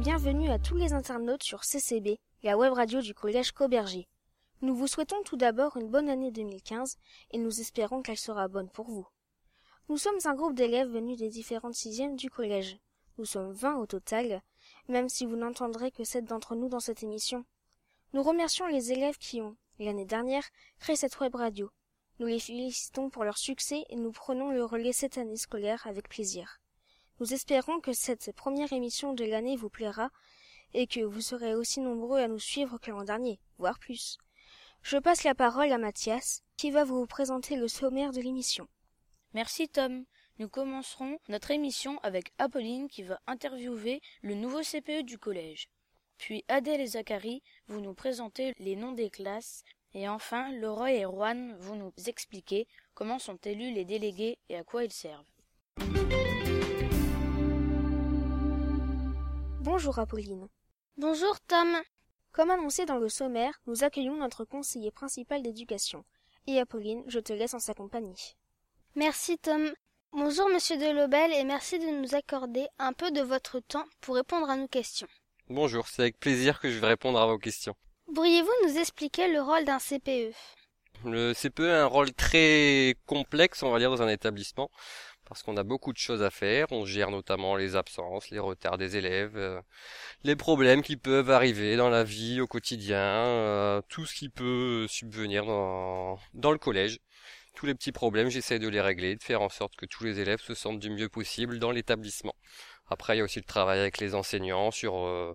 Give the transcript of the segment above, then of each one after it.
Bienvenue à tous les internautes sur CCB, la web radio du collège Cauberger. Nous vous souhaitons tout d'abord une bonne année 2015 et nous espérons qu'elle sera bonne pour vous. Nous sommes un groupe d'élèves venus des différentes sixièmes du collège. Nous sommes vingt au total, même si vous n'entendrez que sept d'entre nous dans cette émission. Nous remercions les élèves qui ont, l'année dernière, créé cette web radio. Nous les félicitons pour leur succès et nous prenons le relais cette année scolaire avec plaisir. Nous espérons que cette première émission de l'année vous plaira et que vous serez aussi nombreux à nous suivre que l'an dernier, voire plus. Je passe la parole à Mathias, qui va vous présenter le sommaire de l'émission. Merci Tom. Nous commencerons notre émission avec Apolline qui va interviewer le nouveau CPE du collège. Puis Adèle et Zachary vont nous présenter les noms des classes. Et enfin, Laura et Juan vont nous expliquer comment sont élus les délégués et à quoi ils servent. Bonjour Apolline. Bonjour Tom. Comme annoncé dans le sommaire, nous accueillons notre conseiller principal d'éducation. Et Apolline, je te laisse en sa compagnie. Merci Tom. Bonjour Monsieur Delobel et merci de nous accorder un peu de votre temps pour répondre à nos questions. Bonjour, c'est avec plaisir que je vais répondre à vos questions. Pourriez-vous nous expliquer le rôle d'un CPE Le CPE a un rôle très complexe, on va dire, dans un établissement parce qu'on a beaucoup de choses à faire. On gère notamment les absences, les retards des élèves, euh, les problèmes qui peuvent arriver dans la vie au quotidien, euh, tout ce qui peut subvenir dans, dans le collège. Tous les petits problèmes, j'essaie de les régler, de faire en sorte que tous les élèves se sentent du mieux possible dans l'établissement. Après, il y a aussi le travail avec les enseignants sur euh,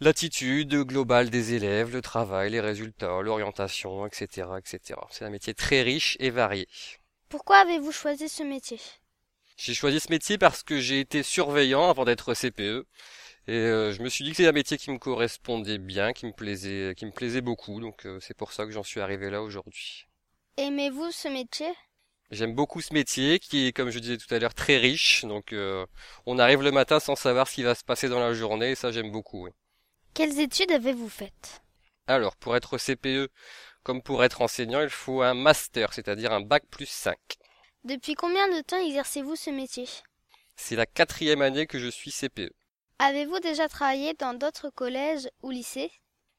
l'attitude globale des élèves, le travail, les résultats, l'orientation, etc., etc. C'est un métier très riche et varié. Pourquoi avez-vous choisi ce métier? J'ai choisi ce métier parce que j'ai été surveillant avant d'être CPE. Et euh, je me suis dit que c'est un métier qui me correspondait bien, qui me plaisait, qui me plaisait beaucoup. Donc euh, c'est pour ça que j'en suis arrivé là aujourd'hui. Aimez-vous ce métier? J'aime beaucoup ce métier qui est, comme je disais tout à l'heure, très riche. Donc euh, on arrive le matin sans savoir ce qui va se passer dans la journée et ça j'aime beaucoup. Quelles études avez-vous faites? Alors pour être CPE, comme pour être enseignant, il faut un master, c'est-à-dire un bac plus 5. Depuis combien de temps exercez-vous ce métier? C'est la quatrième année que je suis CPE. Avez-vous déjà travaillé dans d'autres collèges ou lycées?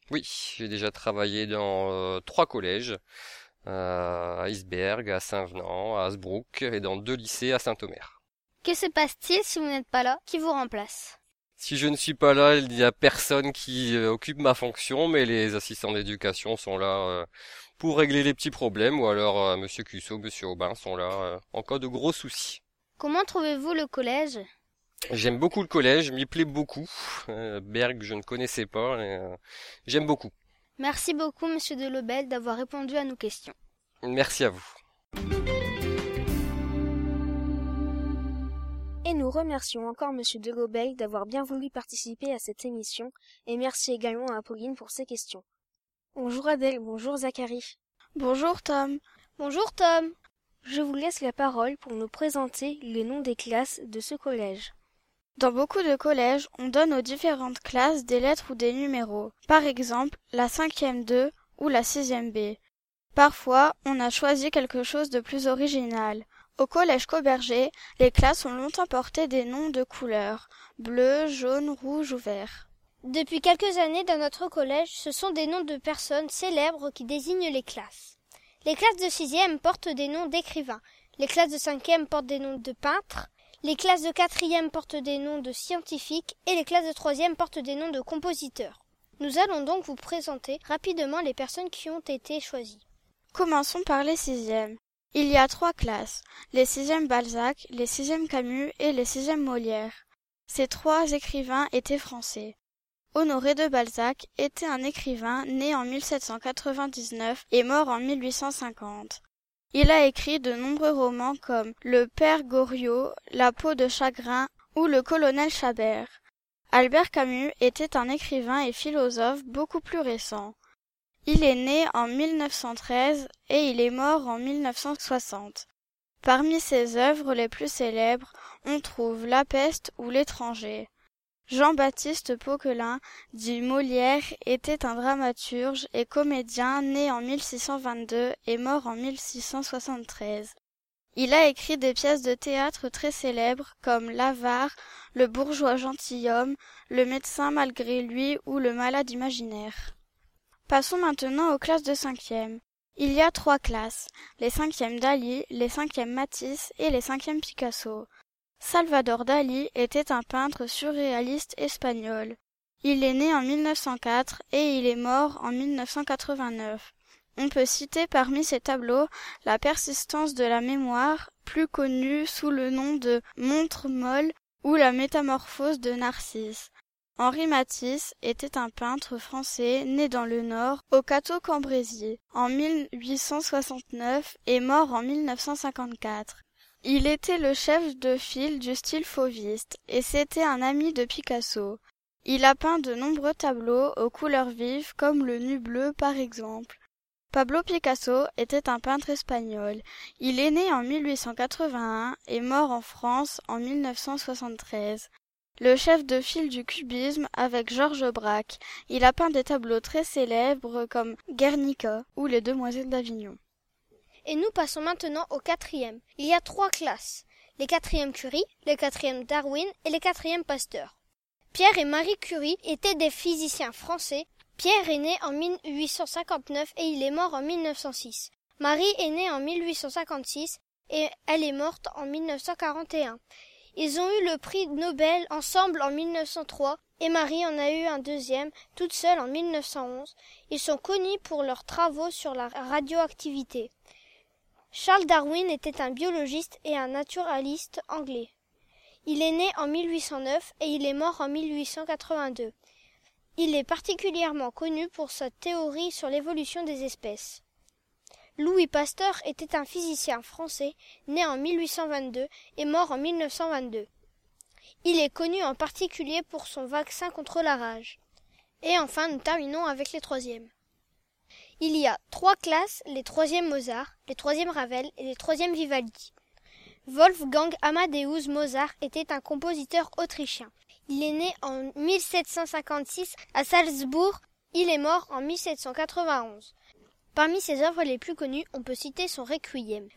Oui, j'ai déjà travaillé dans euh, trois collèges, euh, à Iceberg, à Saint-Venant, à Asbrook et dans deux lycées à Saint-Omer. Que se passe-t-il si vous n'êtes pas là Qui vous remplace? Si je ne suis pas là, il n'y a personne qui euh, occupe ma fonction, mais les assistants d'éducation sont là pour régler les petits problèmes, ou alors euh, Monsieur Cusso, Monsieur Aubin sont là euh, en cas de gros soucis. Comment trouvez-vous le collège? J'aime beaucoup le collège, m'y plaît beaucoup. Euh, Berg, je ne connaissais pas, j'aime beaucoup. Merci beaucoup, Monsieur Delobel, d'avoir répondu à nos questions. Merci à vous. Et nous remercions encore Monsieur Delobel d'avoir bien voulu participer à cette émission, et merci également à Apolline pour ses questions. Bonjour Adèle, bonjour Zachary. Bonjour Tom. Bonjour Tom. Je vous laisse la parole pour nous présenter les noms des classes de ce collège. Dans beaucoup de collèges, on donne aux différentes classes des lettres ou des numéros. Par exemple, la cinquième 2 ou la sixième B. Parfois, on a choisi quelque chose de plus original. Au collège Cauberger, les classes ont longtemps porté des noms de couleurs bleu, jaune, rouge ou vert. Depuis quelques années dans notre collège, ce sont des noms de personnes célèbres qui désignent les classes. Les classes de sixième portent des noms d'écrivains, les classes de cinquième portent des noms de peintres, les classes de quatrième portent des noms de scientifiques et les classes de troisième portent des noms de compositeurs. Nous allons donc vous présenter rapidement les personnes qui ont été choisies. Commençons par les sixièmes. Il y a trois classes, les sixièmes Balzac, les sixièmes Camus et les sixièmes Molière. Ces trois écrivains étaient français. Honoré de Balzac était un écrivain né en 1799 et mort en 1850. Il a écrit de nombreux romans comme Le Père Goriot, La peau de chagrin ou Le colonel Chabert. Albert Camus était un écrivain et philosophe beaucoup plus récent. Il est né en 1913 et il est mort en 1960. Parmi ses œuvres les plus célèbres, on trouve La peste ou L'étranger. Jean-Baptiste Poquelin, dit Molière, était un dramaturge et comédien né en 1622 et mort en 1673. Il a écrit des pièces de théâtre très célèbres comme L'avare, Le bourgeois gentilhomme, Le médecin malgré lui ou Le malade imaginaire. Passons maintenant aux classes de cinquième. Il y a trois classes, les cinquièmes Dali, les cinquièmes Matisse et les cinquièmes Picasso. Salvador Dali était un peintre surréaliste espagnol. Il est né en 1904 et il est mort en 1989. On peut citer parmi ses tableaux La persistance de la mémoire, plus connue sous le nom de Montre molle ou La métamorphose de Narcisse. Henri Matisse était un peintre français né dans le Nord, au Cateau-Cambrésis, en 1869 et mort en 1954. Il était le chef de file du style fauviste et c'était un ami de Picasso. Il a peint de nombreux tableaux aux couleurs vives comme le nu bleu par exemple. Pablo Picasso était un peintre espagnol. Il est né en 1881 et mort en France en 1973 le chef de file du cubisme avec Georges Braque. Il a peint des tableaux très célèbres comme Guernica ou Les Demoiselles d'Avignon. Et nous passons maintenant au quatrième. Il y a trois classes. Les quatrièmes Curie, les quatrièmes Darwin et les quatrièmes Pasteur. Pierre et Marie Curie étaient des physiciens français. Pierre est né en 1859 et il est mort en 1906. Marie est née en 1856 et elle est morte en 1941. Ils ont eu le prix Nobel ensemble en 1903 et Marie en a eu un deuxième toute seule en 1911. Ils sont connus pour leurs travaux sur la radioactivité. Charles Darwin était un biologiste et un naturaliste anglais. Il est né en 1809 et il est mort en 1882. Il est particulièrement connu pour sa théorie sur l'évolution des espèces. Louis Pasteur était un physicien français né en 1822 et mort en 1922. Il est connu en particulier pour son vaccin contre la rage. Et enfin, nous terminons avec les troisièmes. Il y a trois classes, les troisièmes Mozart, les troisièmes Ravel et les troisièmes Vivaldi. Wolfgang Amadeus Mozart était un compositeur autrichien. Il est né en 1756 à Salzbourg. Il est mort en 1791. Parmi ses œuvres les plus connues, on peut citer son Requiem.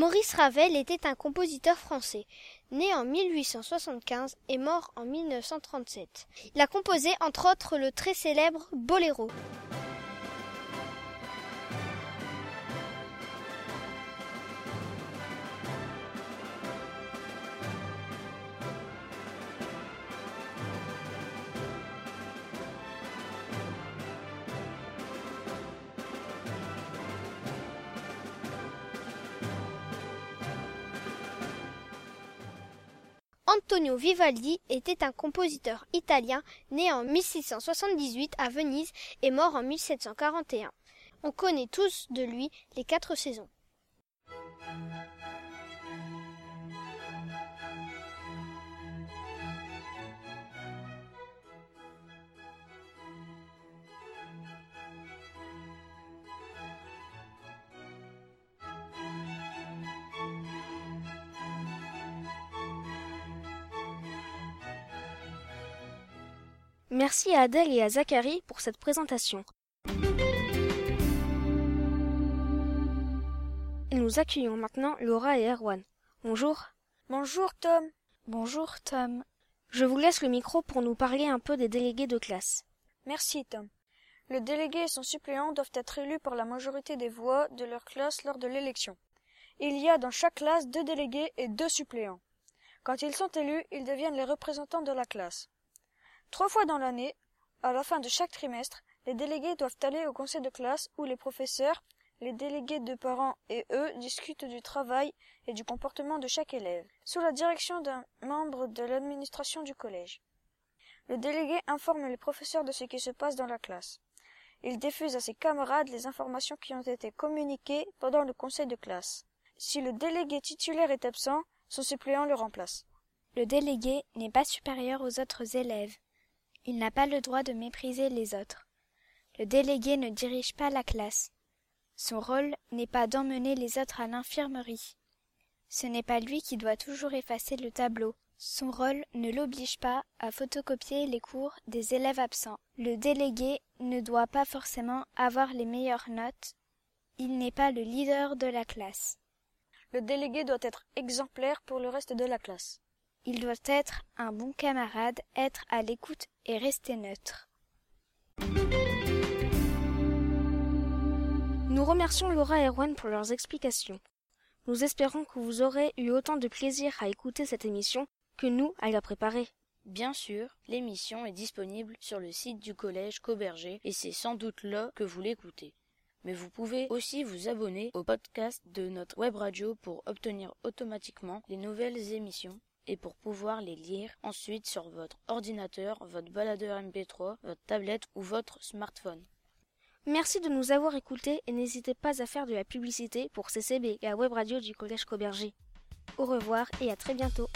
Maurice Ravel était un compositeur français, né en 1875 et mort en 1937. Il a composé entre autres le très célèbre Boléro. Antonio Vivaldi était un compositeur italien né en 1678 à Venise et mort en 1741. On connaît tous de lui les quatre saisons. Merci à Adèle et à Zachary pour cette présentation. Et nous accueillons maintenant Laura et Erwan. Bonjour. Bonjour Tom. Bonjour Tom. Je vous laisse le micro pour nous parler un peu des délégués de classe. Merci Tom. Le délégué et son suppléant doivent être élus par la majorité des voix de leur classe lors de l'élection. Il y a dans chaque classe deux délégués et deux suppléants. Quand ils sont élus, ils deviennent les représentants de la classe. Trois fois dans l'année, à la fin de chaque trimestre, les délégués doivent aller au conseil de classe où les professeurs, les délégués de parents et eux discutent du travail et du comportement de chaque élève, sous la direction d'un membre de l'administration du collège. Le délégué informe les professeurs de ce qui se passe dans la classe. Il diffuse à ses camarades les informations qui ont été communiquées pendant le conseil de classe. Si le délégué titulaire est absent, son suppléant le remplace. Le délégué n'est pas supérieur aux autres élèves. Il n'a pas le droit de mépriser les autres. Le délégué ne dirige pas la classe. Son rôle n'est pas d'emmener les autres à l'infirmerie. Ce n'est pas lui qui doit toujours effacer le tableau. Son rôle ne l'oblige pas à photocopier les cours des élèves absents. Le délégué ne doit pas forcément avoir les meilleures notes. Il n'est pas le leader de la classe. Le délégué doit être exemplaire pour le reste de la classe. Il doit être un bon camarade, être à l'écoute et rester neutre. Nous remercions Laura et Erwan pour leurs explications. Nous espérons que vous aurez eu autant de plaisir à écouter cette émission que nous à la préparer. Bien sûr, l'émission est disponible sur le site du collège Cauberger et c'est sans doute là que vous l'écoutez. Mais vous pouvez aussi vous abonner au podcast de notre web radio pour obtenir automatiquement les nouvelles émissions et pour pouvoir les lire ensuite sur votre ordinateur, votre baladeur MP3, votre tablette ou votre smartphone. Merci de nous avoir écoutés et n'hésitez pas à faire de la publicité pour CCB, la web radio du Collège Coberger. Au revoir et à très bientôt.